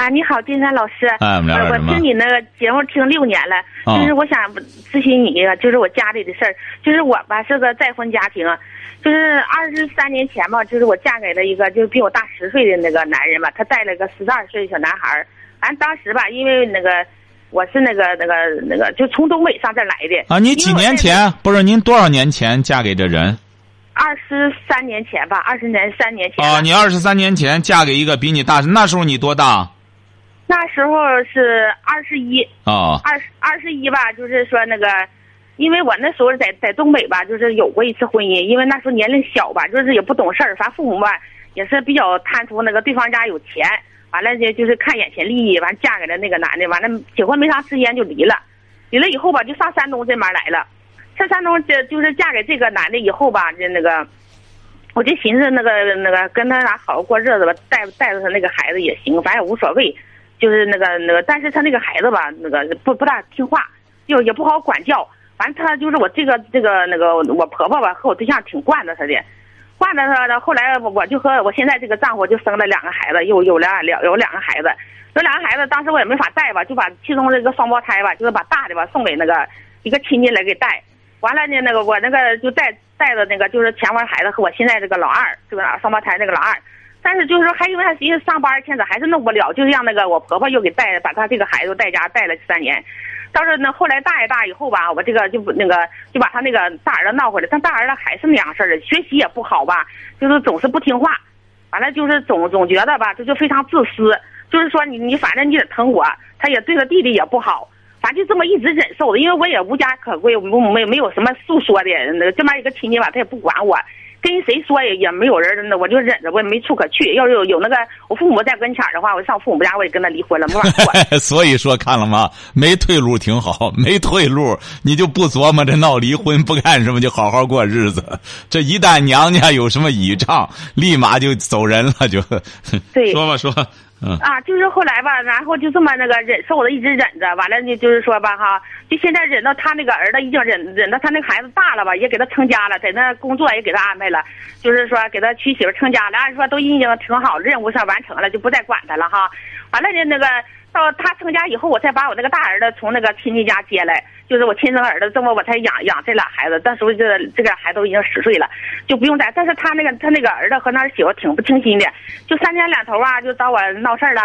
啊，你好，金山老师。哎，我们聊点什么？我听你那个节目听六年了，就是我想咨询你一个，就是我家里的事儿。就是我吧是个再婚家庭，就是二十三年前吧，就是我嫁给了一个就是比我大十岁的那个男人吧，他带了个十二岁的小男孩儿。完当时吧，因为那个我是那个那个那个就从东北上这来的。啊，你几年前不是您多少年前嫁给这人？二十三年前吧，二十年三年前。啊，你二十三年前嫁给一个比你大，那时候你多大？那时候是二十一。啊。二十二十一吧，就是说那个，因为我那时候在在东北吧，就是有过一次婚姻，因为那时候年龄小吧，就是也不懂事儿，反正父母吧也是比较贪图那个对方家有钱，完了就就是看眼前利益，完嫁给了那个男的，完了结婚没啥时间就离了，离了以后吧就上山东这边来了。上山东这就是嫁给这个男的以后吧，就那个，我就寻思那个那个跟他俩好好过日子吧，带带着他那个孩子也行，反正也无所谓。就是那个那个，但是他那个孩子吧，那个不不大听话，又也不好管教。反正他就是我这个这个那个我婆婆吧，和我对象挺惯着他的，惯着他的。后来我就和我现在这个丈夫就生了两个孩子，有有两两有两个孩子，有两个孩子，当时我也没法带吧，就把其中这个双胞胎吧，就是把大的吧送给那个一个亲戚来给带。完了呢，那个我那个就带带着那个就是前面孩子和我现在这个老二，这个双胞胎那个老二。但是就是说，还因为他寻思上班，现在还是弄不了，就让那个我婆婆又给带，把他这个孩子带家带了三年。到时候呢，后来大一大以后吧，我这个就那个就把他那个大儿子闹回来，但大儿子还是那样事儿的，学习也不好吧，就是总是不听话，完了就是总总觉得吧，这就非常自私，就是说你你反正你得疼我，他也对他弟弟也不好，反正就这么一直忍受的，因为我也无家可归，没没没有什么诉说的，那这边一个亲戚吧，他也不管我。跟谁说也也没有人，那我就忍着，我也没处可去。要是有有那个我父母在跟前的话，我上父母家我也跟他离婚了，没法过。所以说，看了吗？没退路挺好，没退路你就不琢磨着闹离婚，不干什么，就好好过日子。这一旦娘家有什么倚仗，立马就走人了，就。对。说吧，说。啊，就是后来吧，然后就这么那个忍受的，一直忍着，完了呢，就是说吧，哈，就现在忍到他那个儿子已经忍忍到他那个孩子大了吧，也给他成家了，在那工作也给他安排了，就是说给他娶媳妇成家了，按说都已经挺好，任务上完成了，就不再管他了哈。完了呢，那个到他成家以后，我才把我那个大儿子从那个亲戚家接来。就是我亲生儿子，这么我才养养这俩孩子。到时候这这个孩子都已经十岁了，就不用再。但是他那个他那个儿子和那媳妇挺不听心的，就三天两头啊，就找我闹事儿了，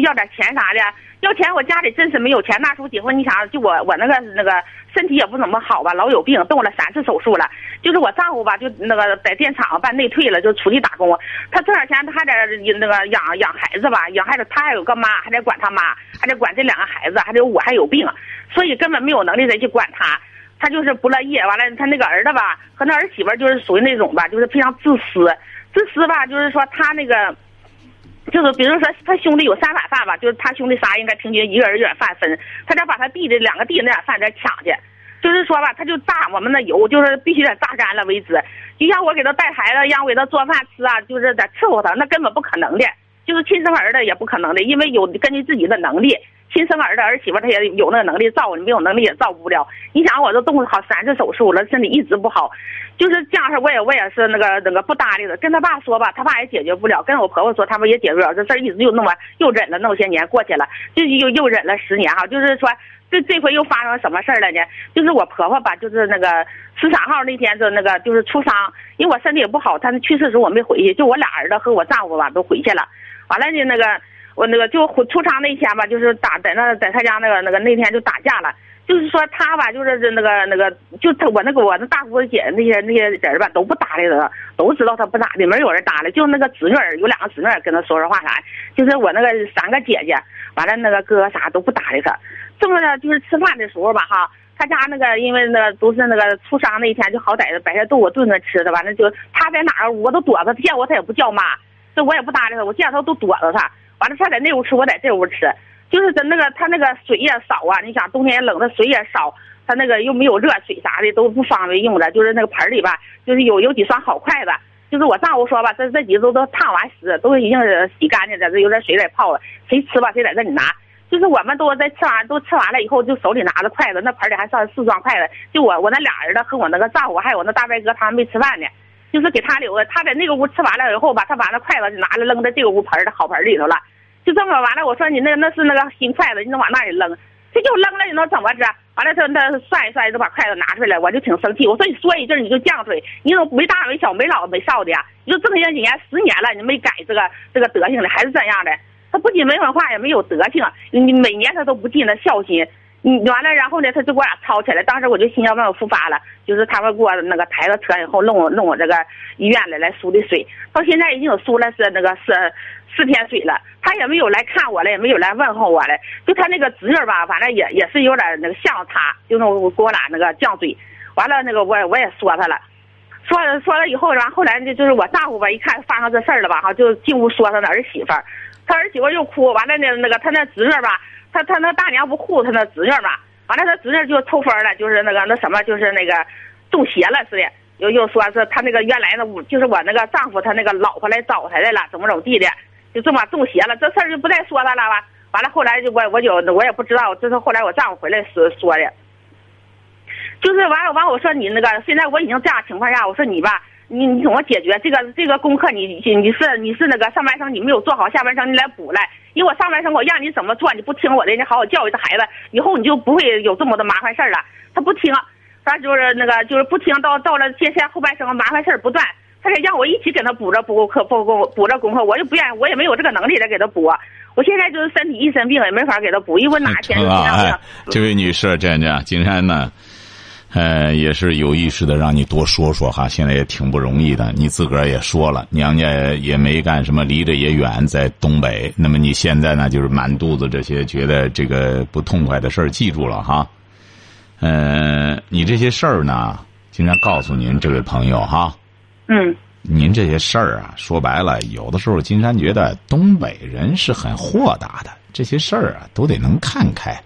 要点钱啥的。要钱我家里真是没有钱。那时候结婚，你想就我我那个那个身体也不怎么好吧，老有病，动了三次手术了。就是我丈夫吧，就那个在电厂办内退了，就出去打工。他挣点钱，他还得那个养养孩子吧，养孩子他还有个妈，还得管他妈，还得管这两个孩子，还得我还有病。所以根本没有能力再去管他，他就是不乐意。完了，他那个儿子吧，和那儿媳妇就是属于那种吧，就是非常自私。自私吧，就是说他那个，就是比如说他兄弟有三碗饭吧，就是他兄弟仨应该平均一个人一碗饭分，他得把他弟的两个弟那点饭再抢去。就是说吧，他就榨我们的油，就是必须得榨干了为止。就像我给他带孩子，让我给他做饭吃啊，就是得伺候他，那根本不可能的。就是亲生儿子也不可能的，因为有根据自己的能力。亲生儿子儿媳妇，他也有那个能力照顾你，没有能力也照顾不了。你想，我都动了好三次手术了，身体一直不好，就是这样式我也我也是那个那个不搭理的。跟他爸说吧，他爸也解决不了；跟我婆婆说，他们也解决不了。这事儿一直就弄完又忍了那么些年过去了，就又又忍了十年哈。就是说，这这回又发生什么事儿了呢？就是我婆婆吧，就是那个十三号那天就那个就是出丧，因为我身体也不好，她去世时候我没回去，就我俩儿子和我丈夫吧都回去了。完了呢，那个。我那个就出厂那天吧，就是打在那在他家那个那个那天就打架了，就是说他吧，就是那个那个就他我那个我那大姑姐那些那些人吧都不搭理他，都知道他不咋的，没有人搭理，就那个侄女儿有两个侄女儿跟他说说话啥，就是我那个三个姐姐，完了那个哥啥都不搭理他。这么的，就是吃饭的时候吧哈，他家那个因为那个都是那个出丧那一天，就好歹的白菜豆腐炖着吃的，完了就他在哪我都躲着，见我他也不叫妈，这我也不搭理他，我见他都躲着他。完了，他在那屋吃，我在这屋吃，就是在那个他那个水也少啊。你想冬天冷，他水也少，他那个又没有热水啥的，都不方便用的，就是那个盆里吧，就是有有几双好筷子。就是我丈夫说吧，这这几都都烫完湿，都已经洗干净，在这有点水在泡了，谁吃吧谁在这里拿。就是我们都在吃完都吃完了以后，就手里拿着筷子，那盆里还剩四双筷子。就我我那俩儿子和我那个丈夫还有我那大伯哥，他们没吃饭呢，就是给他留的。他在那个屋吃完了以后吧，他把那筷子就拿着扔在这个屋盆的好盆里头了。就这么完了，我说你那那是那个新筷子，你怎往那里扔？这就扔了，你能怎么着？完了他他涮一涮就把筷子拿出来，我就挺生气。我说你说一句你就犟嘴，你怎么没大没小没老没少的呀？你说这么些年十年了，你没改这个这个德行的，还是这样的。他不仅没文化，也没有德行。你每年他都不尽那孝心。你完了，然后呢，他就给我俩吵起来。当时我就心要往我复发了，就是他们给我那个抬到车以后，弄弄我这个医院来来输的水。到现在已经输了是那个是四天水了，他也没有来看我了，也没有来问候我了。就他那个侄女吧，反正也也是有点那个像他，就那给我俩那个犟嘴。完了，那个我我也说他了，说了说了以后，然后后来呢，就是我丈夫吧，一看发生这事儿了吧，哈，就进屋说他的儿媳妇儿。他儿媳妇又哭，完了呢，那个他那侄女吧，他他那大娘不护他那侄女嘛，完了他侄女就抽风了，就是那个那什么，就是那个中邪了似的，又又说是他那个原来那屋，就是我那个丈夫他那个老婆来找他来了，怎么怎么地的，就这么中邪了，这事儿就不再说他了吧。完了后来就我我就我也不知道，这是后来我丈夫回来说说的，就是完了完我说你那个现在我已经这样情况下，我说你吧。你你怎么解决这个这个功课？你你是你是那个上半生你没有做好，下半生你来补来。因为我上半生我让你怎么做，你不听我的，你好好教育这孩子，以后你就不会有这么多麻烦事儿了。他不听，他就是那个就是不听，到到了接下来后半生麻烦事儿不断，他得让我一起给他补着补课补补补着功课，我就不愿意，我也没有这个能力来给他补。我现在就是身体一身病也没法给他补，因为哪天就这样。这位女士，这样这样，金山呢？呃，也是有意识的让你多说说哈，现在也挺不容易的。你自个儿也说了，娘家也没干什么，离着也远，在东北。那么你现在呢，就是满肚子这些觉得这个不痛快的事儿，记住了哈。呃，你这些事儿呢，经常告诉您这位朋友哈。嗯。您这些事儿啊，说白了，有的时候金山觉得东北人是很豁达的，这些事儿啊，都得能看开。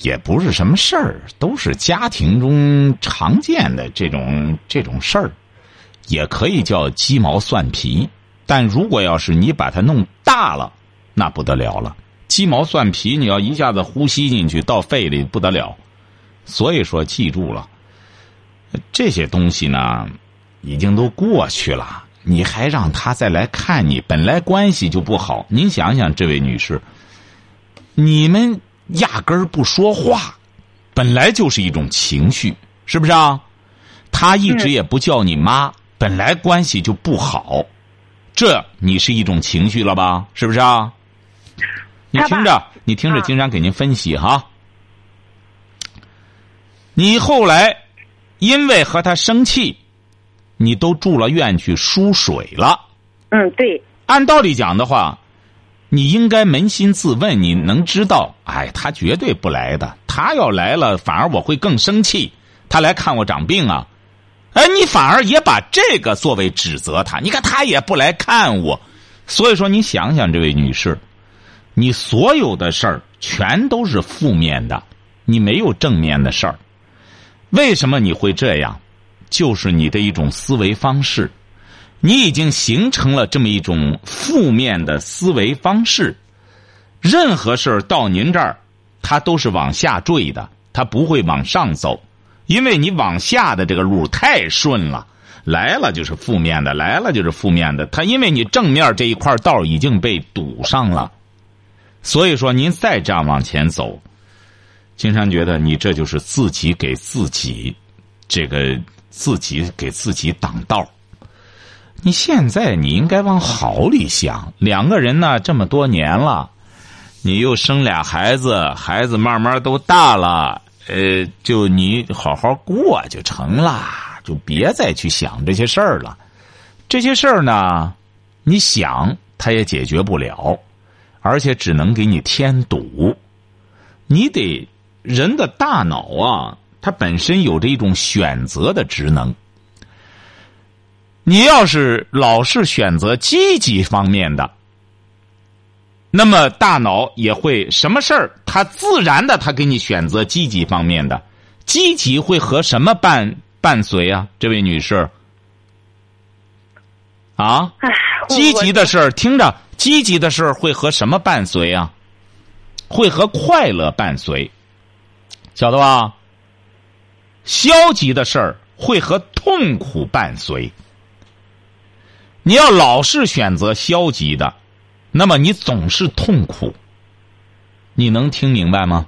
也不是什么事儿，都是家庭中常见的这种这种事儿，也可以叫鸡毛蒜皮。但如果要是你把它弄大了，那不得了了。鸡毛蒜皮，你要一下子呼吸进去到肺里不得了。所以说，记住了，这些东西呢，已经都过去了。你还让他再来看你，本来关系就不好。您想想，这位女士，你们。压根儿不说话，本来就是一种情绪，是不是啊？他一直也不叫你妈，本来关系就不好，这你是一种情绪了吧？是不是啊？你听着，你听着，金山给您分析哈。你后来因为和他生气，你都住了院去输水了。嗯，对。按道理讲的话。你应该扪心自问，你能知道？哎，他绝对不来的。他要来了，反而我会更生气。他来看我长病啊！哎，你反而也把这个作为指责他。你看他也不来看我，所以说你想想，这位女士，你所有的事儿全都是负面的，你没有正面的事儿。为什么你会这样？就是你的一种思维方式。你已经形成了这么一种负面的思维方式，任何事儿到您这儿，它都是往下坠的，它不会往上走，因为你往下的这个路太顺了，来了就是负面的，来了就是负面的。它因为你正面这一块道已经被堵上了，所以说您再这样往前走，金山觉得你这就是自己给自己这个自己给自己挡道。你现在你应该往好里想，两个人呢这么多年了，你又生俩孩子，孩子慢慢都大了，呃，就你好好过就成了，就别再去想这些事儿了。这些事儿呢，你想他也解决不了，而且只能给你添堵。你得人的大脑啊，它本身有着一种选择的职能。你要是老是选择积极方面的，那么大脑也会什么事儿，它自然的，它给你选择积极方面的，积极会和什么伴伴随啊？这位女士，啊，积极的事儿，听着，积极的事儿会和什么伴随啊？会和快乐伴随，晓得吧？消极的事儿会和痛苦伴随。你要老是选择消极的，那么你总是痛苦。你能听明白吗？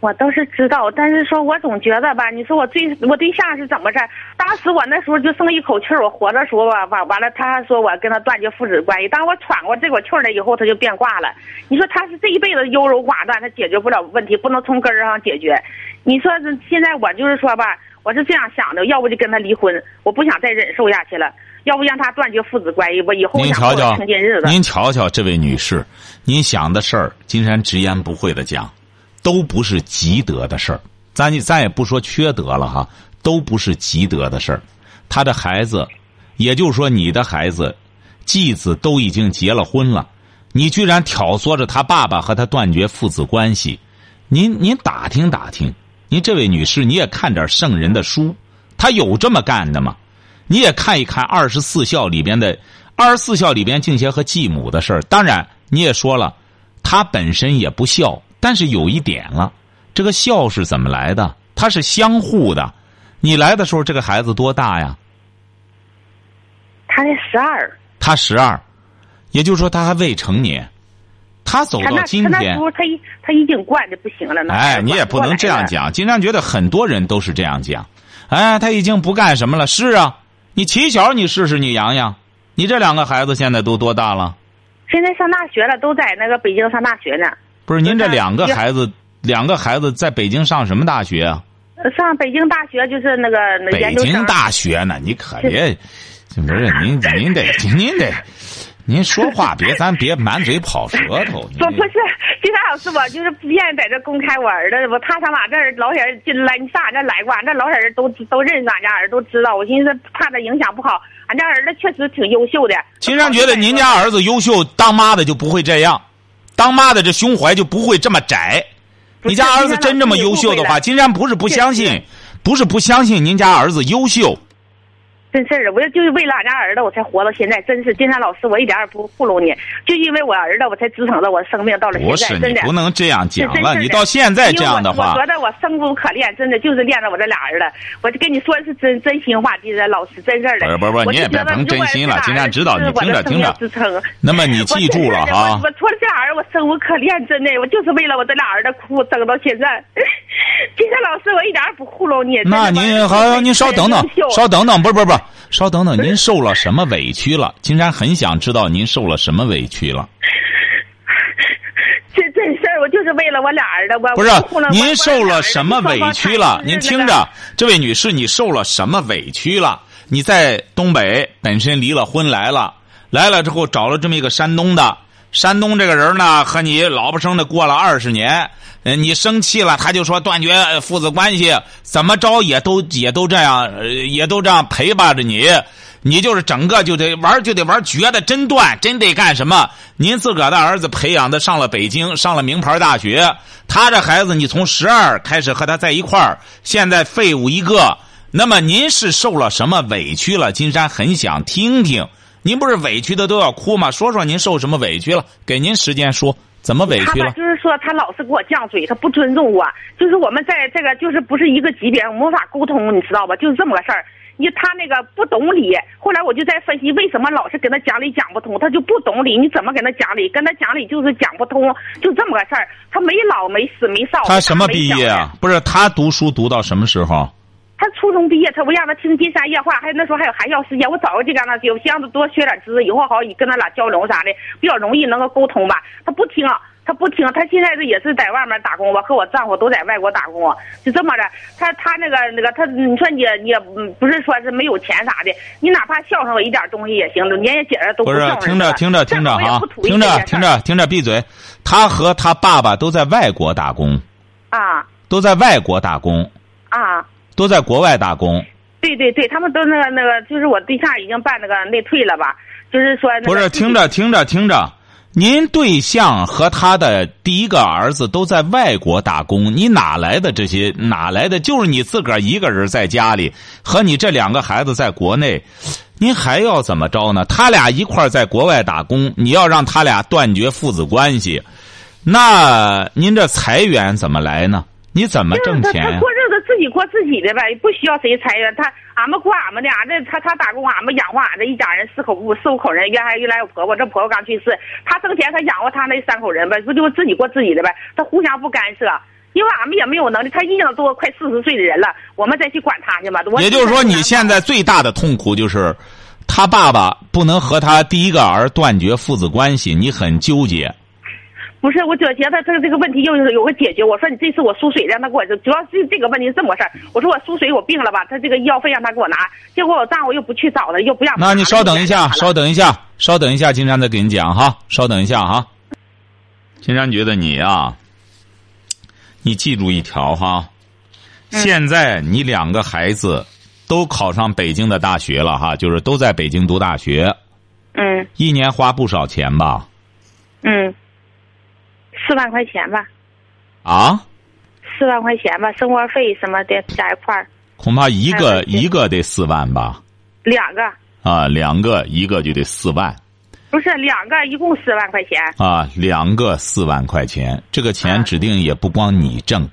我倒是知道，但是说我总觉得吧，你说我对我对象是怎么事？当时我那时候就剩一口气儿，我活着时候吧，完完了，他还说我跟他断绝父子关系。当我喘过这口气儿来以后，他就变卦了。你说他是这一辈子优柔寡断，他解决不了问题，不能从根儿上解决。你说现在我就是说吧，我是这样想的，要不就跟他离婚，我不想再忍受下去了；要不让他断绝父子关系，我以后您想过瞧静日，子。您瞧瞧，这位女士，您想的事儿，金山直言不讳的讲，都不是积德的事儿。咱咱也不说缺德了哈，都不是积德的事儿。他的孩子，也就是说你的孩子，继子都已经结了婚了，你居然挑唆着他爸爸和他断绝父子关系，您您打听打听，您这位女士，你也看点圣人的书，他有这么干的吗？你也看一看二十四孝里边的二十四孝里边敬贤和继母的事儿。当然，你也说了，他本身也不孝，但是有一点了，这个孝是怎么来的？它是相互的。你来的时候，这个孩子多大呀？他才十二，他十二，也就是说他还未成年。他走到今天他那时，候他已他已经惯的不行了。哎，你也不能这样。讲。经常觉得很多人都是这样讲。哎，他已经不干什么了。是啊，你起小你试试，你洋洋，你这两个孩子现在都多大了？现在上大学了，都在那个北京上大学呢。不是，您这两个孩子，两个孩子在北京上什么大学啊？上北京大学就是那个北京大学呢？你可别，不是您您得您得，您说话别 咱别满嘴跑舌头。你不不是，金山老师，我就是不愿意在这公开我儿子，我怕他往这儿老远进来，你上俺这儿来过，俺这老些人都都认识俺家儿子，都知道。我寻思怕他影响不好，俺家儿子确实挺优秀的。金山觉得您家儿子优秀，当妈的就不会这样，当妈的这胸怀就不会这么窄。你家儿子真这么优秀的话，金山不是不相信，不是不相信您家儿子优秀。真事儿，我就是为了俺家儿子，我才活到现在。真是金山老师，我一点也不糊弄你，就因为我儿子，我才支撑着我生命到了现不在。真的，是你不能这样讲了，你到现在这样的话我，觉得我生无可恋，真的就是恋着我这俩儿子。我就跟你说的是真真心话，金山老师，真事儿的。不是不是你也别甭真心了金山知道你听着听着支撑。那么你记住了哈我我除了这俩儿子，我生无可恋，真的，我就是为了我这俩儿子苦争到现在。金山老师，我一点也不糊弄你。那您好，您稍等等，稍等等，不是不是不是，稍等等，您受了什么委屈了？金山很想知道您受了什么委屈了。这这事儿，我就是为了我俩儿子，我不是您受了什么委屈了？您听，着，这位女士，你受了什么委屈了？你在东北本身离了婚来了，来了之后找了这么一个山东的，山东这个人呢和你老婆生的过了二十年，你生气了，他就说断绝父子关系，怎么着也都也都这样，也都这样陪伴着你。你就是整个就得玩就得玩绝的真断，真得干什么？您自个儿的儿子培养的上了北京，上了名牌大学，他这孩子你从十二开始和他在一块儿，现在废物一个。那么您是受了什么委屈了？金山很想听听。您不是委屈的都要哭吗？说说您受什么委屈了？给您时间说，怎么委屈了？就是说他老是给我犟嘴，他不尊重我，就是我们在这个就是不是一个级别，我们无法沟通，你知道吧？就是这么个事儿。你他那个不懂理，后来我就在分析为什么老是跟他讲理讲不通，他就不懂理，你怎么跟他讲理？跟他讲理就是讲不通，就这么个事儿。他没老没死没少。他什么毕业啊？不是他读书读到什么时候？他初中毕业，他我让他听金山夜话，还有那时候还有寒校时间，我早就让他有，希望他多学点知识，以后好跟他俩交流啥的，比较容易能够沟通吧。他不听，他不听，他现在是也是在外面打工，我和我丈夫都在外国打工，就这么的。他他那个那个他，你说你你也不是说是没有钱啥的，你哪怕孝顺我一点东西也行，年年节日都不是孝，顺听着听着听着哈，听着听着听着，闭嘴！他和他爸爸都在外国打工，啊都在外国打工，啊。都在国外打工。对对对，他们都那个那个，就是我对象已经办那个内退了吧？就是说、那个、不是，听着听着听着，您对象和他的第一个儿子都在外国打工，你哪来的这些？哪来的？就是你自个儿一个人在家里，和你这两个孩子在国内，您还要怎么着呢？他俩一块儿在国外打工，你要让他俩断绝父子关系，那您这财源怎么来呢？你怎么挣钱自己过自己的呗，不需要谁裁员。他俺们过俺们的，俺这他他打工，俺们养活俺这一家人四口五四五口人，原来原来有婆婆，这婆婆刚去世，他挣钱他养活他那三口人呗，不就自己过自己的呗？他互相不干涉，因为俺们也没有能力。他已经都快四十岁的人了，我们再去管他去嘛？也就是说，你现在最大的痛苦就是，他爸爸不能和他第一个儿断绝父子关系，你很纠结。不是，我就觉得这这个问题又是有个解决。我说你这次我输水让他给我，主要是这个问题是这么回事儿我说我输水我病了吧，他这个医药费让他给我拿，结果我丈夫又不去找他，又不让。那你稍等一下，稍等一下，稍等一下，金山再给你讲哈，稍等一下哈。金山觉得你啊，你记住一条哈，现在你两个孩子都考上北京的大学了哈，就是都在北京读大学，嗯一年花不少钱吧？嗯，四万块钱吧，啊，四万块钱吧，生活费什么的加一块儿，恐怕一个一个得四万吧？两个啊，两个一个就得四万不是两个，一共四万块钱。啊，两个四万块钱，这个钱啊指定也不光你挣，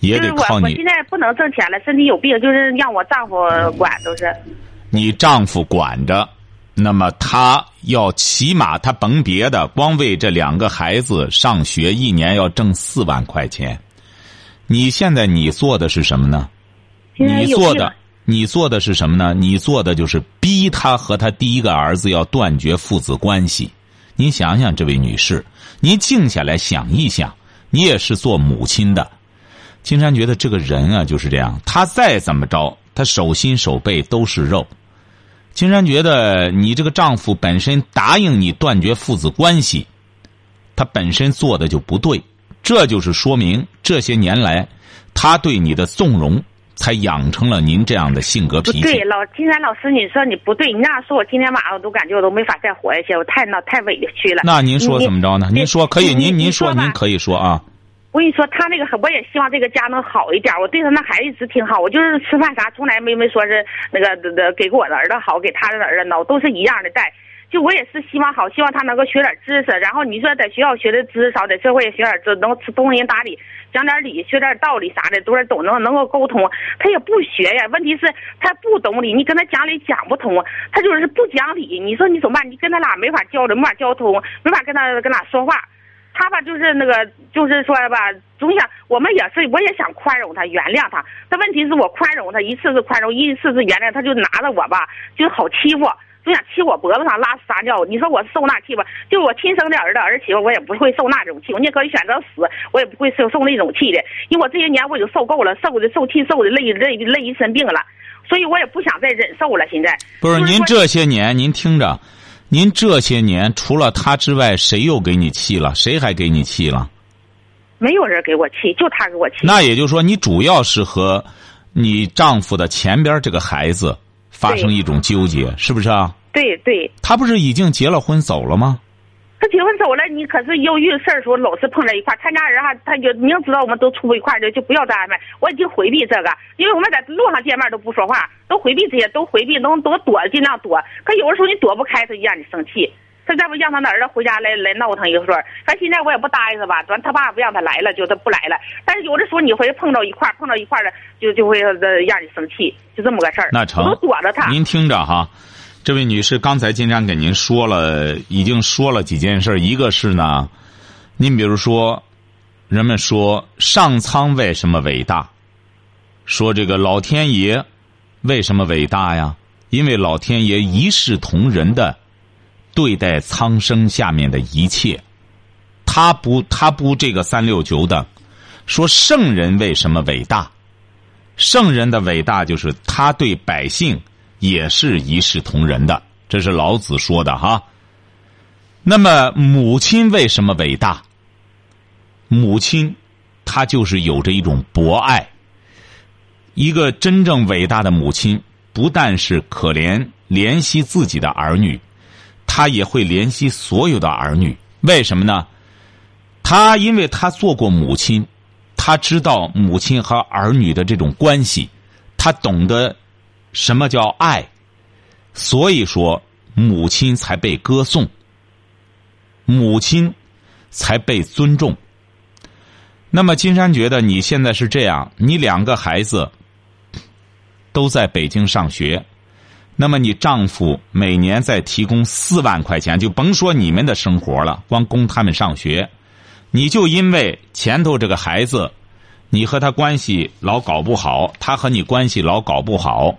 也得靠你我现在不能挣钱了，身体有病，就是让我丈夫管，都是。你丈夫管着。那么他要起码他甭别的，光为这两个孩子上学，一年要挣四万块钱。你现在你做的是什么呢？你做的你做的是什么呢？你做的就是逼他和他第一个儿子要断绝父子关系。您想想，这位女士，您静下来想一想，你也是做母亲的。金山觉得这个人啊就是这样，他再怎么着，他手心手背都是肉。金山觉得你这个丈夫本身答应你断绝父子关系，他本身做的就不对，这就是说明这些年来他对你的纵容，才养成了您这样的性格脾气。不对，老金山老师，你说你不对，你那样说，我今天晚上我都感觉我都没法再活下去，我太闹太委屈了。那您说怎么着呢？您说可以，您您说您可以说啊。我跟你说，他那个我也希望这个家能好一点。我对他那孩子一直挺好，我就是吃饭啥从来没没说是那个的的给我的儿子好，给他的儿子孬，都是一样的带。就我也是希望好，希望他能够学点知识。然后你说在学校学的知识少，在社会也学点知，能通人达理，讲点理，学点道理啥的，都是懂能能够沟通。他也不学呀，问题是他不懂理，你跟他讲理讲不通，他就是不讲理。你说你怎么办？你跟他俩没法交流，没法交通，没法跟他跟俩说话。他吧，就是那个，就是说吧，总想我们也是，我也想宽容他，原谅他。但问题是我宽容他，一次是宽容，一次是原谅，他就拿着我吧，就好欺负，总想气我脖子上拉屎撒尿。你说我受那气吧？就我亲生的儿子儿媳妇，我也不会受那种气，我宁可选择死，我也不会受受那种气的。因为我这些年我已经受够了，受的受气，受的累累累一身病了，所以我也不想再忍受了。现在不是您这些年，您听着，您这些年除了他之外，谁又给你气了？谁还给你气了？没有人给我气，就他给我气。那也就是说，你主要是和你丈夫的前边这个孩子发生一种纠结，是不是啊？对对。他不是已经结了婚走了吗？他结婚走了，你可是又遇事儿时候老是碰在一块儿。他家人哈，他就明知道我们都处不一块儿的，就不要再安排。我已经回避这个，因为我们在路上见面都不说话，都回避这些，都回避，能多躲尽量躲。可有的时候你躲不开，他就让你生气。他再不让他的儿子回家来来闹腾一会儿，反正现在我也不答应他吧，反正他爸不让他来了，就他不来了。但是有的时候你会碰到一块儿，碰到一块儿的，就就会呃让你生气，就这么个事儿。那成我都躲着他。您听着哈，这位女士，刚才金山给您说了，已经说了几件事。一个是呢，您比如说，人们说上苍为什么伟大？说这个老天爷为什么伟大呀？因为老天爷一视同仁的对待苍生下面的一切，他不他不这个三六九等。说圣人为什么伟大？圣人的伟大就是他对百姓也是一视同仁的，这是老子说的哈。那么母亲为什么伟大？母亲，她就是有着一种博爱。一个真正伟大的母亲，不但是可怜怜惜自己的儿女，她也会怜惜所有的儿女，为什么呢？她因为她做过母亲，她知道母亲和儿女的这种关系，她懂得什么叫爱，所以说母亲才被歌颂，母亲才被尊重。那么金山觉得你现在是这样，你两个孩子都在北京上学。那么你丈夫每年在提供四万块钱，就甭说你们的生活了，光供他们上学，你就因为前头这个孩子，你和他关系老搞不好，他和你关系老搞不好，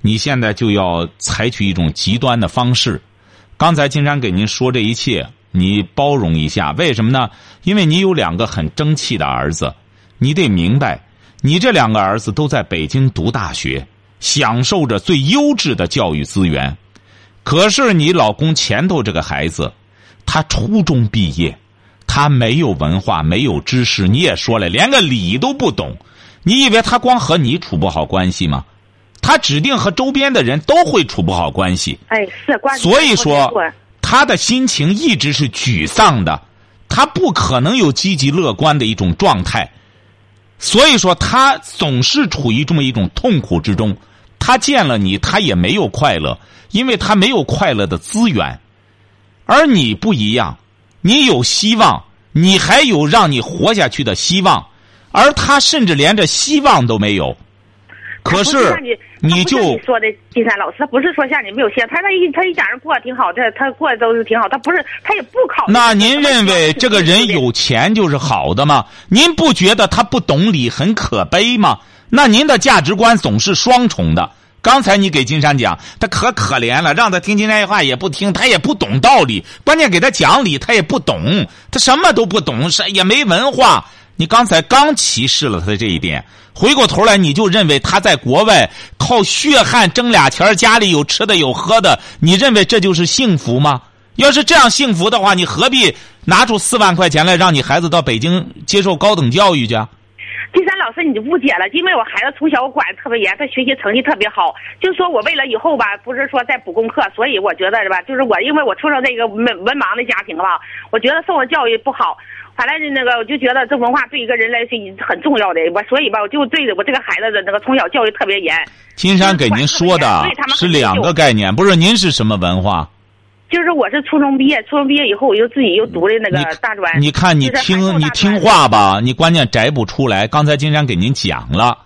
你现在就要采取一种极端的方式。刚才金山给您说这一切，你包容一下，为什么呢？因为你有两个很争气的儿子，你得明白，你这两个儿子都在北京读大学。享受着最优质的教育资源，可是你老公前头这个孩子，他初中毕业，他没有文化，没有知识，你也说了，连个理都不懂。你以为他光和你处不好关系吗？他指定和周边的人都会处不好关系。哎，是关系。所以说，他的心情一直是沮丧的，他不可能有积极乐观的一种状态。所以说，他总是处于这么一种痛苦之中。他见了你，他也没有快乐，因为他没有快乐的资源，而你不一样，你有希望，你还有让你活下去的希望，而他甚至连这希望都没有。可是你就说的金山老师，他不是说像你没有希望，他那一他一家人过得挺好，他他过得都是挺好，他不是他也不考虑。那您认为这个人有钱就是好的吗？您不觉得他不懂理很可悲吗？那您的价值观总是双重的。刚才你给金山讲，他可可怜了，让他听金山话也不听，他也不懂道理。关键给他讲理，他也不懂，他什么都不懂，是也没文化。你刚才刚歧视了他的这一点，回过头来你就认为他在国外靠血汗挣俩钱，家里有吃的有喝的，你认为这就是幸福吗？要是这样幸福的话，你何必拿出四万块钱来让你孩子到北京接受高等教育去？金山老师，你就误解了，因为我孩子从小我管的特别严，他学习成绩特别好。就说我为了以后吧，不是说在补功课，所以我觉得是吧？就是我因为我出生在一个文文盲的家庭吧，我觉得受的教育不好。后来那个我就觉得这文化对一个人来说很重要的，我所以吧，我就对我这个孩子的那个从小教育特别严。金山给您说的是两个概念，不是您是什么文化？就是我是初中毕业，初中毕业以后我又自己又读的那个大专。你看，你听你听话吧，你关键摘不出来。刚才金山给您讲了，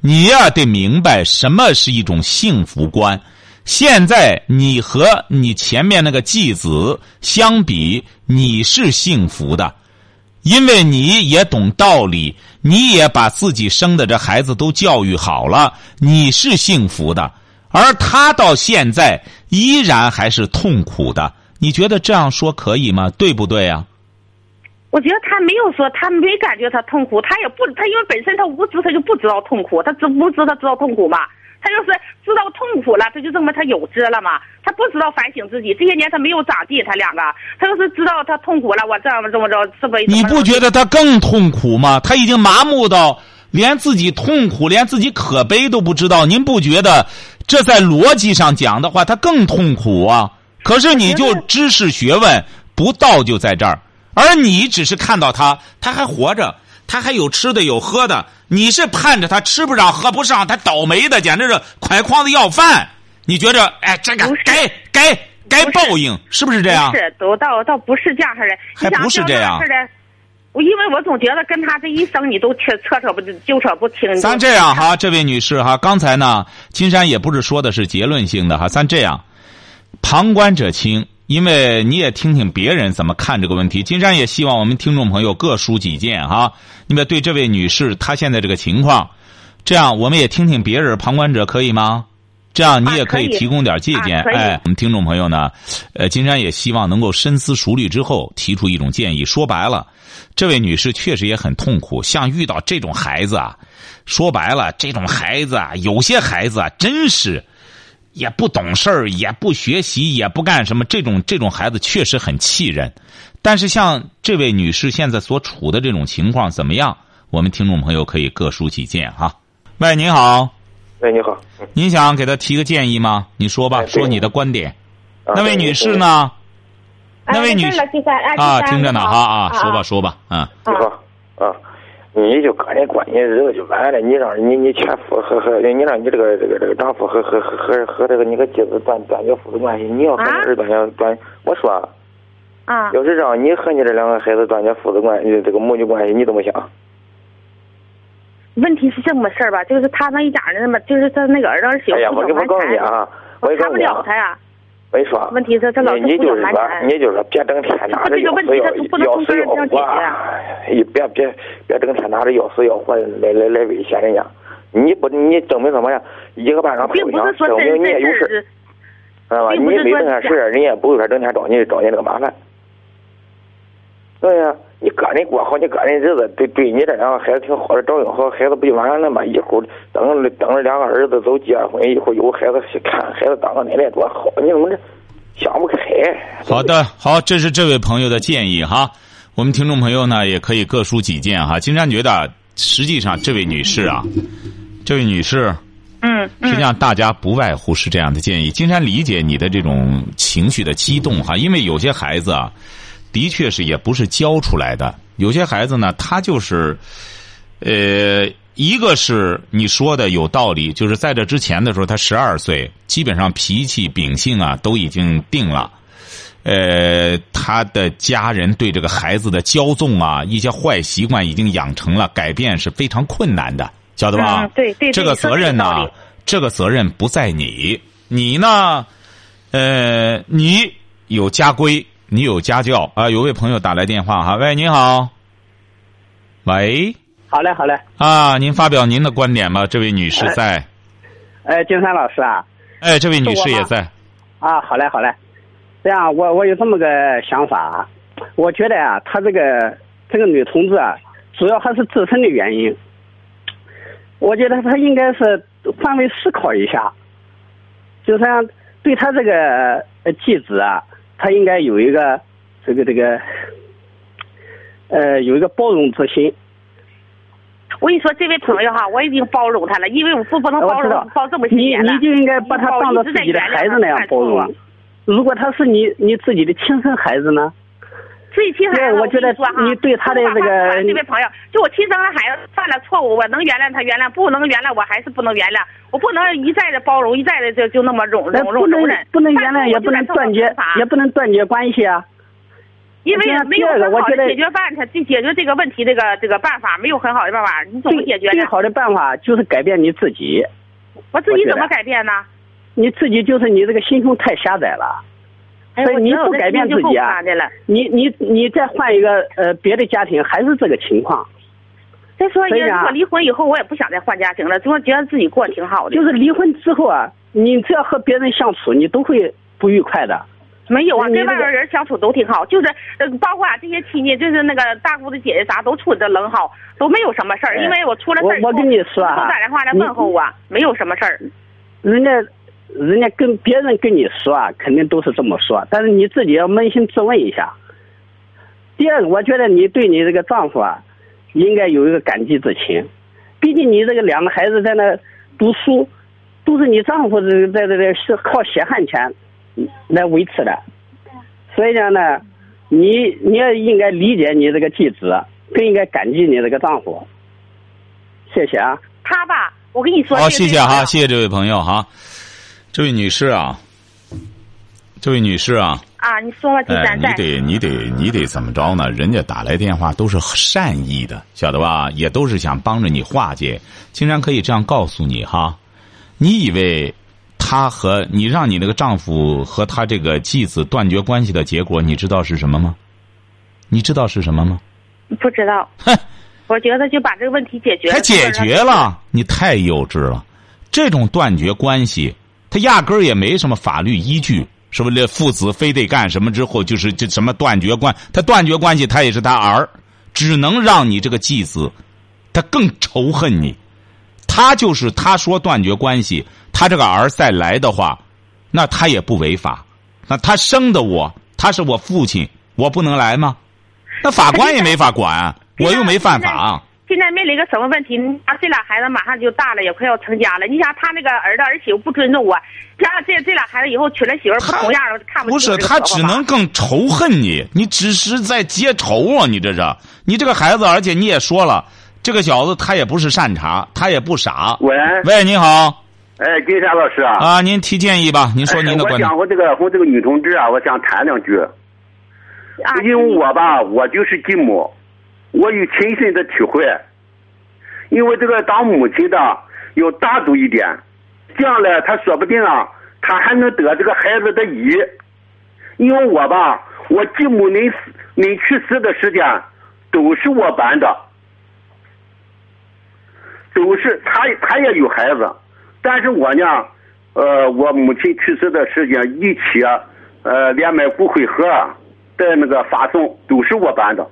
你呀得明白什么是一种幸福观。现在你和你前面那个继子相比，你是幸福的，因为你也懂道理，你也把自己生的这孩子都教育好了，你是幸福的。而他到现在依然还是痛苦的，你觉得这样说可以吗？对不对呀？我觉得他没有说，他没感觉他痛苦，他也不，他因为本身他无知，他就不知道痛苦，他知无知他知道痛苦吗？他就是知道痛苦了，他就证明他有知了嘛？他不知道反省自己，这些年他没有咋地，他两个，他要是知道他痛苦了，我这样这么着，是不？你不觉得他更痛苦吗？他已经麻木到连自己痛苦，连自己可悲都不知道，您不觉得？这在逻辑上讲的话，他更痛苦啊！可是你就知识学问不到就在这儿，而你只是看到他，他还活着，他还有吃的有喝的，你是盼着他吃不上喝不上，他倒霉的简直是快筐子要饭。你觉着，哎，这个该该该报应，是不是这样？是，都倒倒不是这样式的，还不是这样。我因为我总觉得跟他这一生你都扯扯扯不就扯不清。咱这样哈，这位女士哈，刚才呢，金山也不是说的是结论性的哈，咱这样，旁观者清，因为你也听听别人怎么看这个问题。金山也希望我们听众朋友各抒己见哈，你们对这位女士她现在这个情况，这样我们也听听别人旁观者可以吗？这样你也可以提供点借鉴。哎，我们听众朋友呢，呃，金山也希望能够深思熟虑之后提出一种建议。说白了。这位女士确实也很痛苦，像遇到这种孩子啊，说白了，这种孩子啊，有些孩子啊，真是也不懂事儿，也不学习，也不干什么，这种这种孩子确实很气人。但是像这位女士现在所处的这种情况怎么样？我们听众朋友可以各抒己见哈。喂，您好。喂，你好。您想给他提个建议吗？你说吧，说你的观点。那位女士呢？那位女士啊，听着呢哈啊，说吧啊说吧，嗯，啊你说啊，你就跟人过你日子就完了，你让你你前夫和和你让你这个这个这个丈夫和和和和和这个你个妻子断断绝父子关系，你要和你儿子断绝断，我说，啊，要是让你和你这两个孩子断绝父子关系，这个母女关系，你怎么想？问题是这么事儿吧，就是他那一家人嘛，就是他那个儿子儿媳妇哎呀，不我我告诉你啊，我我看不告诉你啊，了他呀。我跟你说，问题是他老是你就是说，你就是说，别整天拿着要死要要死要活，哎别别别整天拿着要死要活来来来威胁人家。你不你证明什么呀？一个巴掌拍不响，证明你也有事，事，知道吧？你没并不是说假整天事，人家也不会说整天找你找你这个麻烦。对呀、你个人过好你个人日子，对对你这两个孩子挺好的，照应好孩子不就完了吗？一会儿等着等着两个儿子都结婚，一会儿有孩子去看孩子当个奶奶多好，你怎么这想不开？好的，好，这是这位朋友的建议哈。我们听众朋友呢，也可以各抒己见哈。金山觉得，实际上这位女士啊，这位女士，嗯实际，上大家不外乎是这样的建议。金山理解你的这种情绪的激动哈，因为有些孩子啊，的确是也不是教出来的。有些孩子呢，他就是，呃，一个是你说的有道理，就是在这之前的时候，他十二岁，基本上脾气秉性啊都已经定了。呃，他的家人对这个孩子的骄纵啊，一些坏习惯已经养成了，改变是非常困难的，晓得吧？嗯对对对这个责任呢这个责任不在你，你呢，呃，你有家规，你有家教啊。有位朋友打来电话哈，喂，您好，喂，好嘞，好嘞。啊，您发表您的观点吧。这位女士在，哎，金山老师啊，哎，这位女士也在，啊，好嘞，好嘞。这样，我我有这么个想法啊，我觉得啊，她这个这个女同志啊，主要还是自身的原因。我觉得她应该是换位思考一下，就像对她这个呃继子啊，她应该有一个这个这个呃有一个包容之心。我跟你说，这位朋友哈，我已经包容他了，因为我不不能包容包这么些你年了。你就应该把他当做自己的孩子那样包容。如果他是你你自己的亲生孩子呢？最亲孩子，对我觉得跟你说哈你对他的这个这位朋友，就我亲生的孩子犯了错误，我能原谅他原谅，不能原谅我还是不能原谅，我不能一再的包容，一再的就就那么容容那不能容容忍，不能原谅，也不能断绝，也不能断绝关系啊。因为没有很好的解决办法，去解决这个问题这个这个办法没有很好的办法，你怎么解决呢？最好的办法就是改变你自己，我自己怎么改变呢？你自己就是你这个心胸太狭窄了。哎，所以你不改变自己啊宽的了。你你你再换一个呃别的家庭，还是这个情况，再说，如果离婚以后，我也不想再换家庭了，就觉得自己过得挺好的。就是离婚之后啊，你只要和别人相处，你都会不愉快的。没有啊，跟外边人相处都挺好，就是呃，包括啊这些亲戚，就是那个大姑子姐姐啥都处的冷好，都没有什么事儿。哎因为我出了事儿我跟你说啊都打电话来问候我，没有什么事儿。人家，人家跟别人跟你说啊，肯定都是这么说，但是你自己要扪心自问一下。第二个，我觉得你对你这个丈夫啊，应该有一个感激之情，毕竟你这个两个孩子在那读书，都是你丈夫在在这个是靠血汗钱来维持的，所以讲呢，你你也应该理解你这个继子，更应该感激你这个丈夫。谢谢啊。他吧，我跟你说，好，这个谢谢哈，这个谢谢这位朋友哈，这位女士啊，这位女士啊，啊，你说吧，金哎，山在。你得你得你得怎么着呢？人家打来电话都是善意的，晓得吧？也都是想帮着你化解。竟然可以这样告诉你哈，你以为他和你让你那个丈夫和他这个继子断绝关系的结果，你知道是什么吗？你知道是什么吗？不知道，哼，我觉得就把这个问题解决了。还解决了？你太幼稚了！这种断绝关系，他压根儿也没什么法律依据。什么这父子非得干什么之后，就是这什么断绝关，他断绝关系，他也是他儿，只能让你这个继子，他更仇恨你。他就是他说断绝关系，他这个儿再来的话，那他也不违法。那他生的我，他是我父亲，我不能来吗？那法官也没法管，我又没犯法。现在面临一个什么问题？啊，这俩孩子马上就大了，也快要成家了。你想他那个儿子儿媳妇不尊重我，加上这这俩孩子以后娶了媳妇不同样，看不不是他只能更仇恨你，你只是在结仇啊！你这是，你这个孩子，而且你也说了，这个小子他也不是善茬，他也不傻。喂喂，你好。哎，金山老师啊。啊，您提建议吧，您说您的观点。我想我这个和这个女同志啊，我想谈两句。啊。因为我吧，我就是继母。我有亲身的体会，因为这个当母亲的要大度一点，将来他说不定啊，他还能得这个孩子的意。因为我吧，我继母临死临去世的时间都是我办的，都是他他也有孩子，但是我呢，呃，我母亲去世的时间一起呃连买骨灰盒在那个发送都是我办的。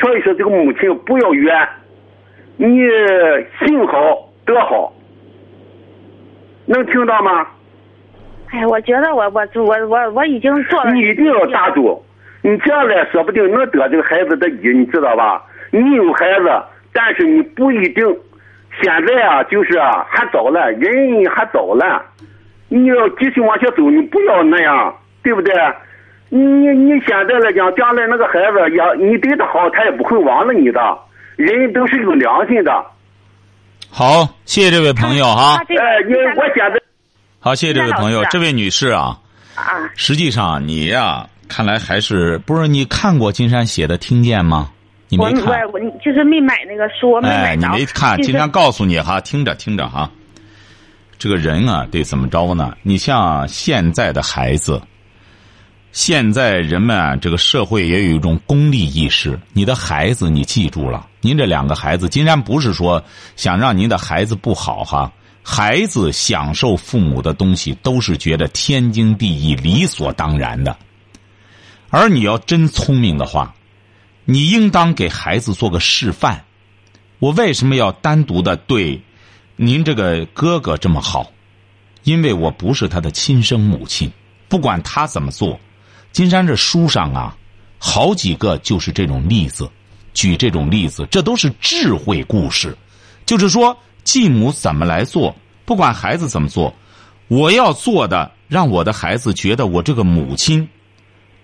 所以说，这个母亲不要冤，你行好得好，能听到吗？哎，我觉得我我我我我已经做了。你一定要大度，你这样来说不定能得这个孩子的意，你知道吧？你有孩子，但是你不一定。现在啊，就是啊，还早了，人还早了，你要继续往下走，你不要那样，对不对？你你现在来讲，将来那个孩子也你对他好，他也不会忘了你的。人都是有良心的。好，谢谢这位朋友哈。哎，你我现在好，谢谢这位朋友，这位女士啊。啊。实际上，你呀，看来还是不是你看过金山写的《听见》吗？你没看。我我就是没买那个书，没买哎，你没看，金山告诉你哈，听着听着哈。这个人啊，得怎么着呢？你像现在的孩子。现在人们啊，这个社会也有一种功利意识。你的孩子，你记住了，您这两个孩子，金山不是说想让您的孩子不好哈。孩子享受父母的东西，都是觉得天经地义、理所当然的。而你要真聪明的话，你应当给孩子做个示范。我为什么要单独的对您这个哥哥这么好？因为我不是他的亲生母亲，不管他怎么做。金山这书上啊，好几个就是这种例子，举这种例子，这都是智慧故事。就是说，继母怎么来做，不管孩子怎么做，我要做的，让我的孩子觉得我这个母亲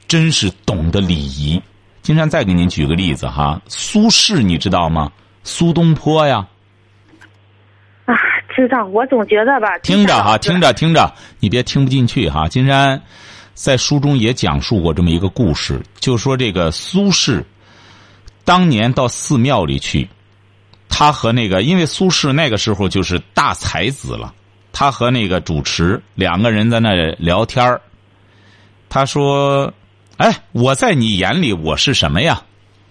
真是懂得礼仪。金山再给您举个例子哈，苏轼你知道吗？苏东坡呀。啊，知道。我总觉得吧。听着哈，听着听着，你别听不进去哈，金山。在书中也讲述过这么一个故事，就说这个苏轼当年到寺庙里去，他和那个因为苏轼那个时候就是大才子了，他和那个主持两个人在那聊天他说：“哎，我在你眼里我是什么呀？”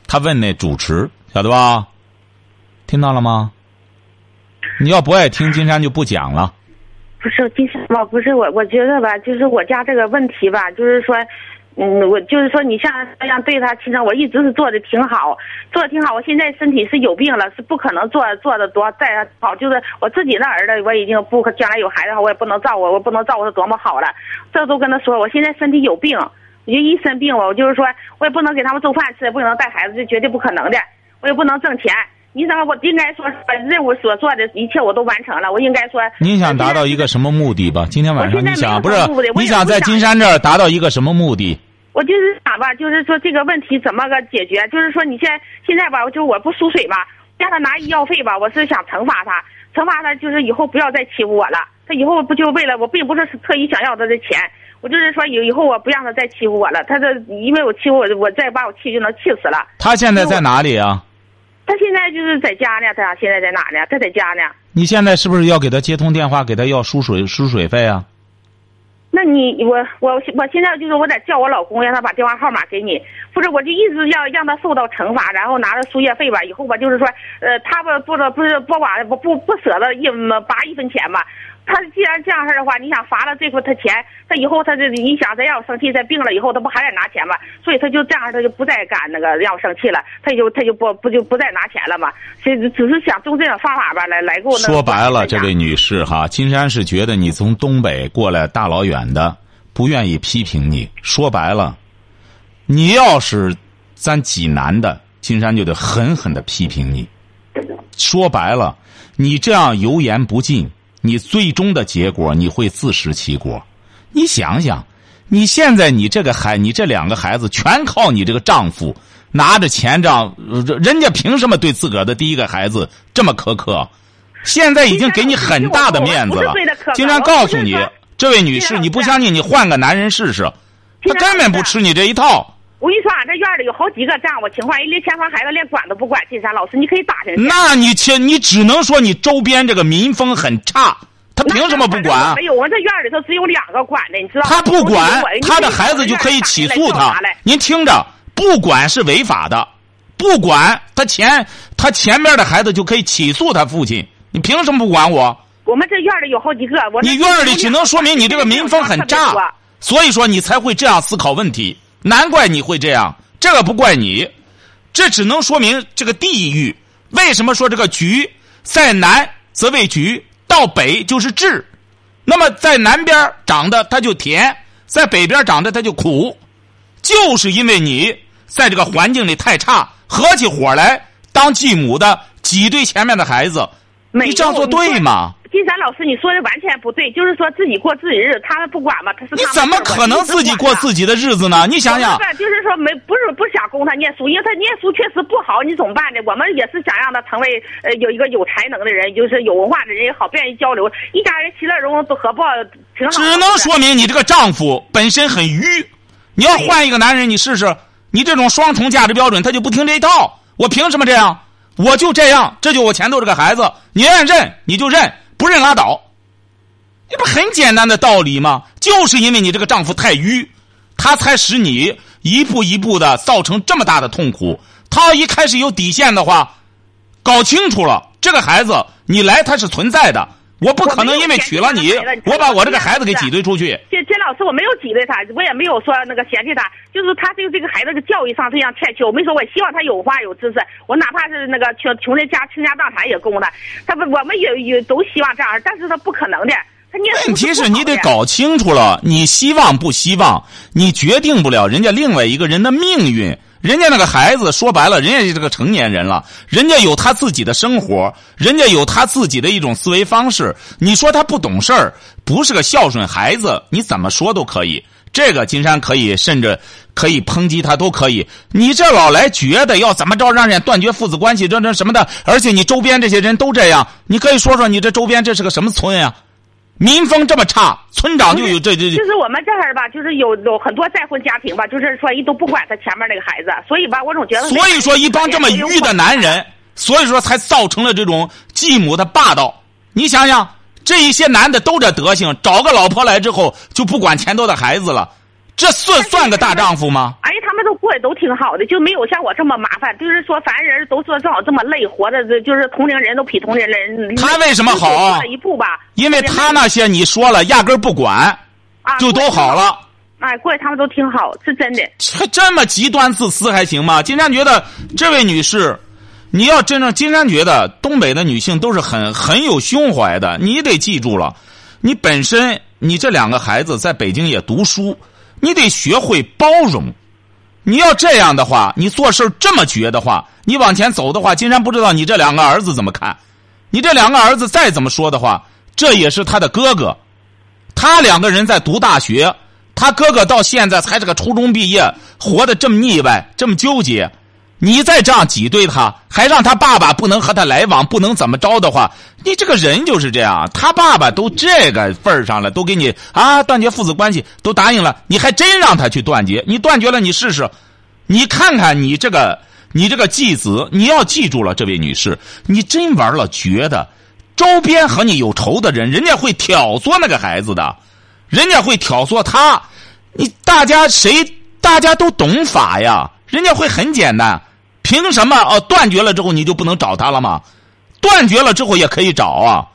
他问那主持，晓得吧？听到了吗？你要不爱听，金山就不讲了。不是金山吧？不是我，我觉得吧，就是我家这个问题吧，就是说，嗯，我就是说，你像这样对他亲生，我一直是做的挺好，做的挺好。我现在身体是有病了，是不可能做做的多再好。就是我自己的儿子，我已经不将来有孩子的话我也不能照顾，我不能照顾他多么好了。这都跟他说，我现在身体有病，我就一生病了，我就是说我也不能给他们做饭吃，也不能带孩子，这绝对不可能的。我也不能挣钱。你怎么？我应该说把任务所做的一切我都完成了。我应该说，您想达到一个什么目的吧？今天晚上你想不是？你想在金山这儿达到一个什么目的？我就是想吧，就是说这个问题怎么个解决？就是说你现在现在吧，就我不输水吧，让他拿医药费吧。我是想惩罚他，惩罚他就是以后不要再欺负我了。他以后不就为了我，并不是特意想要他的钱，我就是说以以后我不让他再欺负我了。他这因为我欺负我，我再把我气就能气死了。他现在在哪里啊？他现在就是在家呢，他现在在哪呢？他在家呢。你现在是不是要给他接通电话，给他要输水输水费啊？那你我我我现在就是我得叫我老公，让他把电话号码给你。不是，我就一直要让他受到惩罚，然后拿着输液费吧。以后吧，就是说，呃，他不不不是不管不不不舍得一拔一分钱吧。他既然这样式的话，你想罚了这份他钱，他以后他这你想再让我生气，再病了以后，他不还得拿钱吗？所以他就这样，他就不再敢那个让我生气了，他就他就不不就不再拿钱了嘛？只只是想用这种方法吧，来来给我。说白了，这位女士哈，金山是觉得你从东北过来大老远的，不愿意批评你。说白了，你要是咱济南的，金山就得狠狠的批评你。说白了，你这样油盐不进，你最终的结果你会自食其果。你想想，你现在你这个孩，你这两个孩子全靠你这个丈夫拿着钱账，人家凭什么对自个儿的第一个孩子这么苛刻？现在已经给你很大的面子了。经常告诉你，这位女士，你不相信，你换个男人试试，他根本不吃你这一套。我跟你说，俺这院里有好几个这样的情况，人连前方孩子连管都不管。金山老师，你可以打听。那你且你只能说你周边这个民风很差，他凭什么不管？没有，我这院里头只有两个管的，你知道吗？他不管，他的孩子就可以起诉他。您听着，不管是违法的，不管他前他前面的孩子就可以起诉他父亲。你凭什么不管我？我们这院里有好几个，我你院里只能说明你这个民风很差，所以说你才会这样思考问题。难怪你会这样，这个不怪你，这只能说明这个地域。为什么说这个局在南则为橘，到北就是枳？那么在南边长的它就甜，在北边长的它就苦，就是因为你在这个环境里太差，合起伙来当继母的挤兑前面的孩子，你这样做对吗？金山老师，你说的完全不对，就是说自己过自己日子，他们不管嘛，他是你怎么可能自己过自己的日子呢？你想想，就是说没不是不想供他念书，因为他念书确实不好，你怎么办呢？我们也是想让他成为呃有一个有才能的人，就是有文化的人也好，便于交流，一家人其乐融融都合不挺好。只能说明你这个丈夫本身很愚，你要换一个男人，你试试，你这种双重价值标准，他就不听这一套。我凭什么这样？我就这样，这就我前头这个孩子，你愿意认你就认。不认拉倒，这不很简单的道理吗？就是因为你这个丈夫太愚，他才使你一步一步的造成这么大的痛苦。他要一开始有底线的话，搞清楚了这个孩子你来他是存在的。我不可能因为娶了你，我把我这个孩子给挤兑出去。金金老师，我没有挤兑他，我也没有说那个嫌弃他，就是他对这个孩子的教育上这样欠缺。我没说，我希望他有话有知识，我哪怕是那个穷穷人家倾家荡产也供他。他不，我们也也都希望这样，但是他不可能的。他问题是你得搞清楚了，你希望不希望，你决定不了人家另外一个人的命运。人家那个孩子说白了，人家是个成年人了，人家有他自己的生活，人家有他自己的一种思维方式。你说他不懂事儿，不是个孝顺孩子，你怎么说都可以。这个金山可以，甚至可以抨击他都可以。你这老来觉得要怎么着让人断绝父子关系，这这什么的，而且你周边这些人都这样，你可以说说你这周边这是个什么村呀？民风这么差，村长就有这这。就是我们这儿吧，就是有有很多再婚家庭吧，就是说一都不管他前面那个孩子，所以吧，我总觉得。所以说，一帮这么愚的男人，所以说才造成了这种继母的霸道。你想想，这一些男的都这德行，找个老婆来之后就不管前头的孩子了，这算算个大丈夫吗？哎。都过得都挺好的，就没有像我这么麻烦。就是说，凡人都说正好这么累，活的就是同龄人都比同龄人。他为什么好？一步吧。因为他那些你说了，压根儿不管，就都好了。哎，过得他们都挺好，是真的。这这么极端自私还行吗？金山觉得，这位女士，你要真正金山觉得，东北的女性都是很很有胸怀的。你得记住了，你本身你这两个孩子在北京也读书，你得学会包容。你要这样的话，你做事这么绝的话，你往前走的话，金山不知道你这两个儿子怎么看。你这两个儿子再怎么说的话，这也是他的哥哥，他两个人在读大学，他哥哥到现在才是个初中毕业，活得这么腻歪，这么纠结。你再这样挤兑他，还让他爸爸不能和他来往，不能怎么着的话，你这个人就是这样。他爸爸都这个份上了，都给你啊断绝父子关系，都答应了，你还真让他去断绝？你断绝了，你试试，你看看你这个你这个继子，你要记住了，这位女士，你真玩了绝的，周边和你有仇的人，人家会挑唆那个孩子的，人家会挑唆他，你大家谁大家都懂法呀，人家会很简单。凭什么哦？断绝了之后你就不能找他了吗？断绝了之后也可以找啊。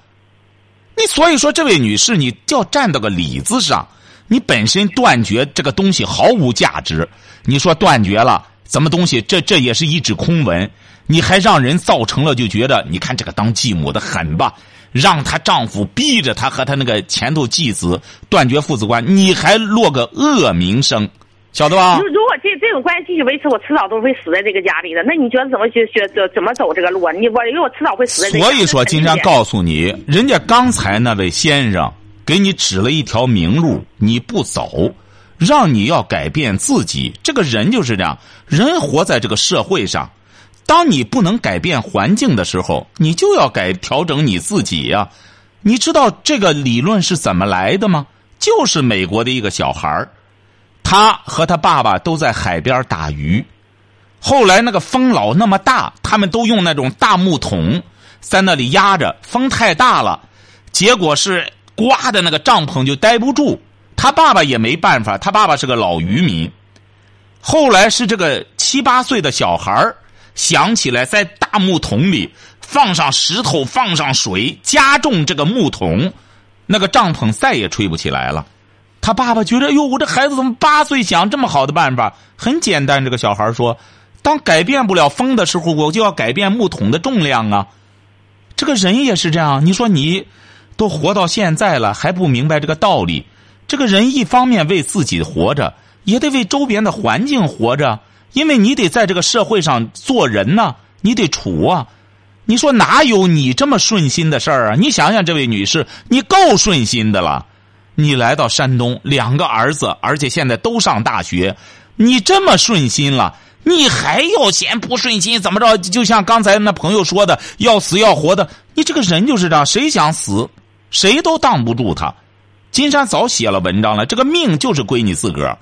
你所以说，这位女士，你就要站到个理子上。你本身断绝这个东西毫无价值。你说断绝了，怎么东西？这这也是一纸空文。你还让人造成了就觉得，你看这个当继母的狠吧？让她丈夫逼着她和她那个前头继子断绝父子关，你还落个恶名声。晓得吧如？如果这这种关系继续维持，我迟早都会死在这个家里的。那你觉得怎么学学怎怎么走这个路啊？你我因为我迟早会死在这个家。所以说，金山告诉你，人家刚才那位先生给你指了一条明路，你不走，让你要改变自己。这个人就是这样，人活在这个社会上，当你不能改变环境的时候，你就要改调整你自己呀、你知道这个理论是怎么来的吗？就是美国的一个小孩儿他和他爸爸都在海边打鱼。后来那个风老那么大，他们都用那种大木桶在那里压着，风太大了，结果是刮的那个帐篷就待不住。他爸爸也没办法，他爸爸是个老渔民。后来是这个七八岁的小孩想起来，在大木桶里放上石头，放上水，加重这个木桶，那个帐篷再也吹不起来了。他爸爸觉得，哟，我这孩子怎么八岁想这么好的办法？很简单，这个小孩说：“当改变不了风的时候，我就要改变木桶的重量啊。”这个人也是这样。你说你都活到现在了，还不明白这个道理？这个人一方面为自己活着，也得为周边的环境活着，因为你得在这个社会上做人呢、你得处啊。你说哪有你这么顺心的事儿啊？你想想，这位女士，你够顺心的了。你来到山东，两个儿子，而且现在都上大学，你这么顺心了，你还要嫌不顺心？怎么着？就像刚才那朋友说的，要死要活的，你这个人就是这样，谁想死，谁都挡不住他。金山早写了文章了，这个命就是归你自个儿。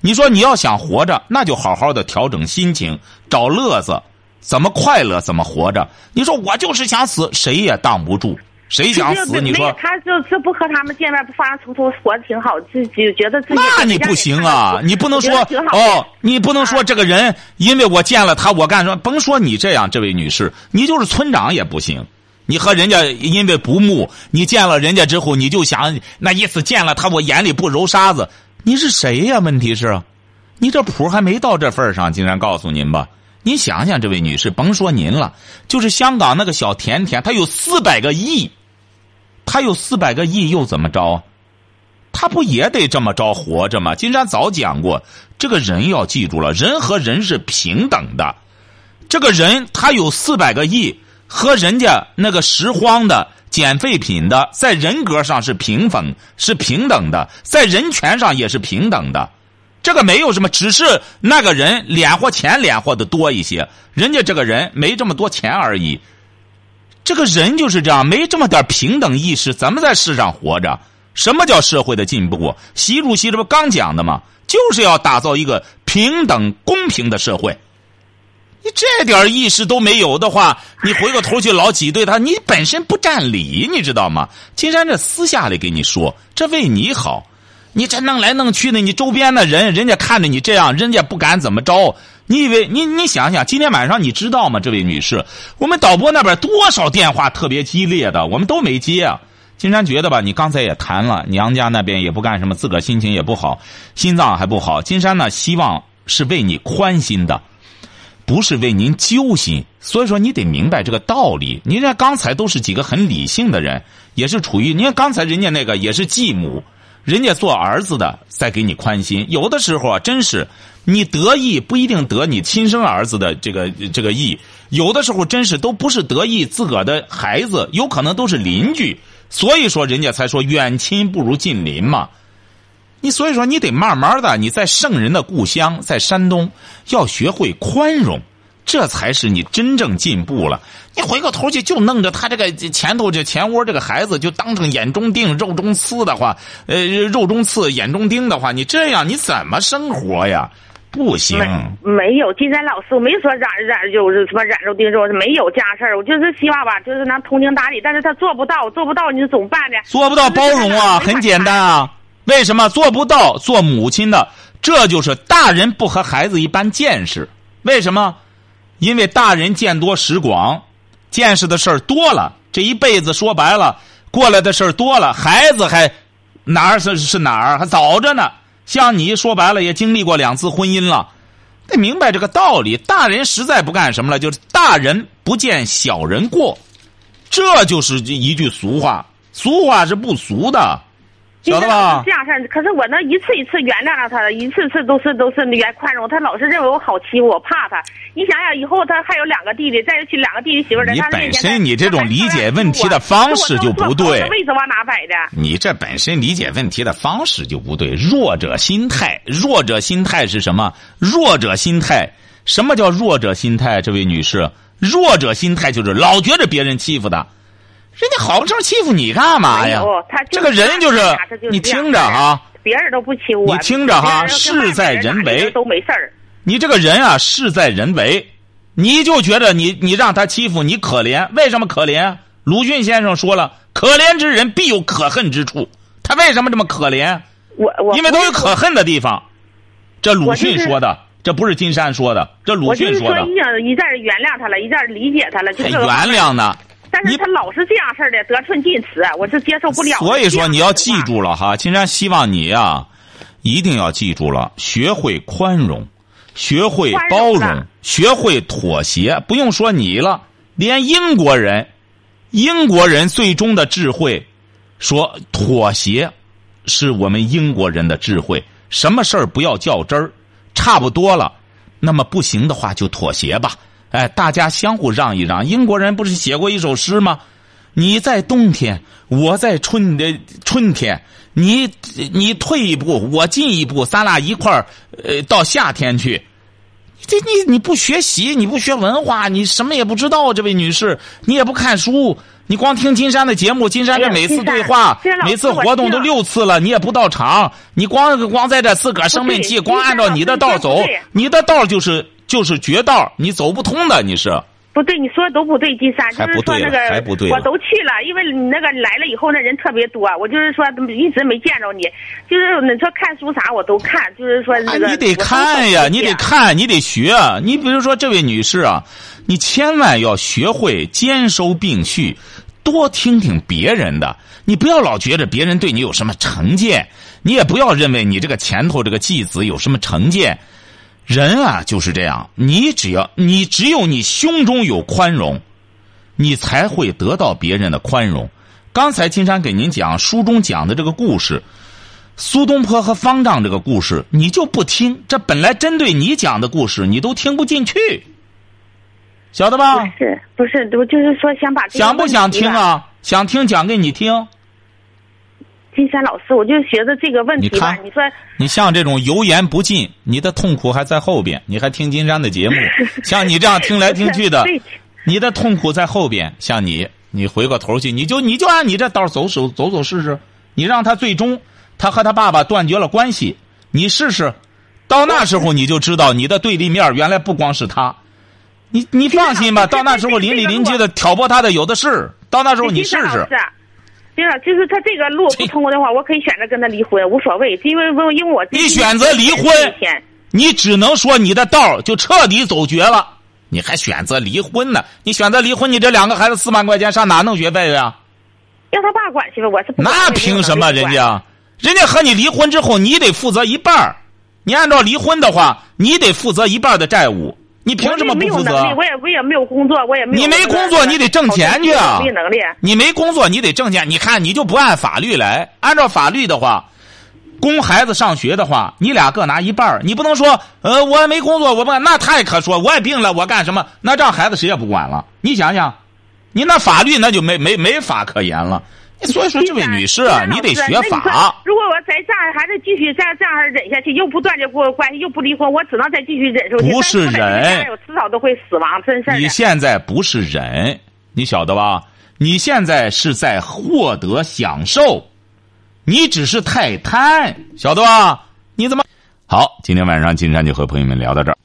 你说你要想活着，那就好好的调整心情，找乐子，怎么快乐怎么活着。你说我就是想死，谁也挡不住。谁想死？你说他就这不和他们见面不发生冲突，活得挺好，自己觉得自己那你不行啊！你不能说哦，你不能说这个人，因为我见了他，我干什么？甭说你这样，这位女士，你就是村长也不行。你和人家因为不睦，你见了人家之后，你就想那意思见了他，我眼里不揉沙子。你是谁呀？问题是，你这谱还没到这份上。竟然告诉您吧，您想想，这位女士，甭说您了，就是香港那个小甜甜，她有四百个亿，他有四百个亿又怎么着？他不也得这么着活着吗？金山早讲过，这个人要记住了，人和人是平等的。这个人他有四百个亿，和人家那个拾荒的、捡废品的，在人格上是平等、是平等的，在人权上也是平等的。这个没有什么，只是那个人敛和钱敛和的多一些，人家这个人没这么多钱而已。这个人就是这样，没这么点平等意识，怎么在世上活着？什么叫社会的进步？习主席这不刚讲的吗？就是要打造一个平等公平的社会。你这点意识都没有的话，你回过头去老挤兑他，你本身不占理，你知道吗？金山这私下里给你说，这为你好。你这弄来弄去的，你周边的人，人家看着你这样，人家不敢怎么着。你以为你你想想，今天晚上你知道吗？这位女士，我们导播那边多少电话特别激烈的，我们都没接啊。金山觉得吧，你刚才也谈了，娘家那边也不干什么，自个儿心情也不好，心脏还不好。金山呢，希望是为你宽心的，不是为您揪心。所以说，你得明白这个道理。您这刚才都是几个很理性的人，也是处于您看刚才人家那个也是继母，人家做儿子的在给你宽心。有的时候啊，真是你得意不一定得你亲生儿子的这个这个意，有的时候真是都不是得意自个儿的孩子，有可能都是邻居。所以说，人家才说远亲不如近邻嘛。你所以说，你得慢慢的，你在圣人的故乡，在山东，要学会宽容，这才是你真正进步了。你回过头去就弄着他这个前头这前窝这个孩子，就当成眼中钉、肉中刺的话，呃，肉中刺、眼中钉的话，你这样你怎么生活呀？不行。没没有，金山老师，我没说染染就是什么染肉丁肉，没有家事儿。我就是希望吧，就是能通情达理，但是他做不到，做不到你怎么办呢？做不到包容啊，很简单啊。为什么做不到？做母亲的，这就是大人不和孩子一般见识。为什么？因为大人见多识广，见识的事儿多了，这一辈子说白了，过来的事儿多了，孩子还哪儿是是哪儿，还早着呢。像你说白了，也经历过两次婚姻了，得明白这个道理。大人实在不干什么了，就是大人不见小人过，这就是一句俗话。俗话是不俗的。晓得吧这样事儿，可是我能一次一次原谅了他，一次次都是都是原宽容，他老是认为我好欺负，我怕他。你想想，以后他还有两个弟弟，再去两个弟弟媳妇儿在你本身你这种理解问题的方式就不对为什么往哪摆的？你这本身理解问题的方式就不对。弱者心态，弱者心态是什么？弱者心态，什么叫弱者心态？这位女士，弱者心态就是老觉着别人欺负他，人家好不成欺负你干嘛呀这个人就是你听着啊，别人都不欺负我，你听着哈事在人为都没事儿。你这个人啊，事在人为，你就觉得你你让他欺负你可怜，为什么可怜？鲁迅先生说了，可怜之人必有可恨之处。他为什么这么可怜？我我因为都有可恨的地方。这鲁迅说的，这不是金山说的，这鲁迅说的。一样一再原谅他了，一再理解他了，就还原谅呢？你但是他老是这样式儿的，得寸进尺，我是接受不了。所以说你要记住了哈，金山希望你呀、一定要记住了，学会宽容，学会包容容，学会妥协。不用说你了，连英国人，英国人最终的智慧，说妥协，是我们英国人的智慧。什么事儿不要较真儿，差不多了，那么不行的话就妥协吧。哎，大家相互让一让。英国人不是写过一首诗吗？你在冬天，我在春的春天，你你退一步，我进一步，咱俩一块儿呃到夏天去。这你你不学习，你不学文化，你什么也不知道。这位女士，你也不看书，你光听金山的节目，金山这每次对话每次活动都六次了，你也不到场，你光光在这自个儿生闷气，光按照你的道走你的道就是就是绝道，你走不通的，你是。不对，你说的都不对，金山就是说那个还不对我都去了，因为你那个来了以后，那人特别多，我就是说一直没见着你，就是你说看书啥我都看，就是说那个、啊、你得看呀，你得看，你得学。你比如说这位女士啊，你千万要学会兼收并蓄，多听听别人的。你不要老觉着别人对你有什么成见，你也不要认为你这个前头这个继子有什么成见。人啊就是这样，你只要你只有你胸中有宽容，你才会得到别人的宽容。刚才金山给您讲书中讲的这个故事。苏东坡和方丈这个故事，你就不听。这本来针对你讲的故事，你都听不进去，晓得吧？不是不是，我就是说想把这想不想听？啊？想听讲给你听。金山老师，我就觉得这个问题吧，你你说你像这种油盐不进，你的痛苦还在后边。你还听金山的节目，像你这样听来听去的，你的痛苦在后边。像你，你回过头去，你就你就按你这道走走走走试试。你让他最终他和他爸爸断绝了关系，你试试。到那时候你就知道你的对立面原来不光是他。你你放心吧，到那时候邻里邻居的挑拨他的有的是。到那时候你试试。对了，就是他这个路不通过的话，我可以选择跟他离婚，无所谓，因为我因为我你选择离婚，你只能说你的道就彻底走绝了。你还选择离婚呢？你选择离婚，你这两个孩子四万块钱上哪弄学费去啊？要他爸管去吧，我是不那凭什么？人家，人家和你离婚之后，你得负责一半你按照离婚的话，你得负责一半的债务。你凭什么不负责？我也我也没有工作，我也没有。你没工作，你得挣钱去能力。你没工作，你得挣钱。你看，你就不按法律来。按照法律的话，供孩子上学的话，你俩各拿一半你不能说，呃，我没工作，我不那太可说，我也病了，我干什么？那这样孩子谁也不管了。你想想，你那法律那就没没没法可言了。所以说，这位女士啊，你得学法。如果我再这样还是继续再这样忍下去，又不断的过关系，又不离婚，我只能再继续忍受。不是忍，迟早都会死亡，真事你现在不是忍，你晓得吧？你现在是在获得享受，你只是太贪，晓得吧？你怎么好？今天晚上金山就和朋友们聊到这儿。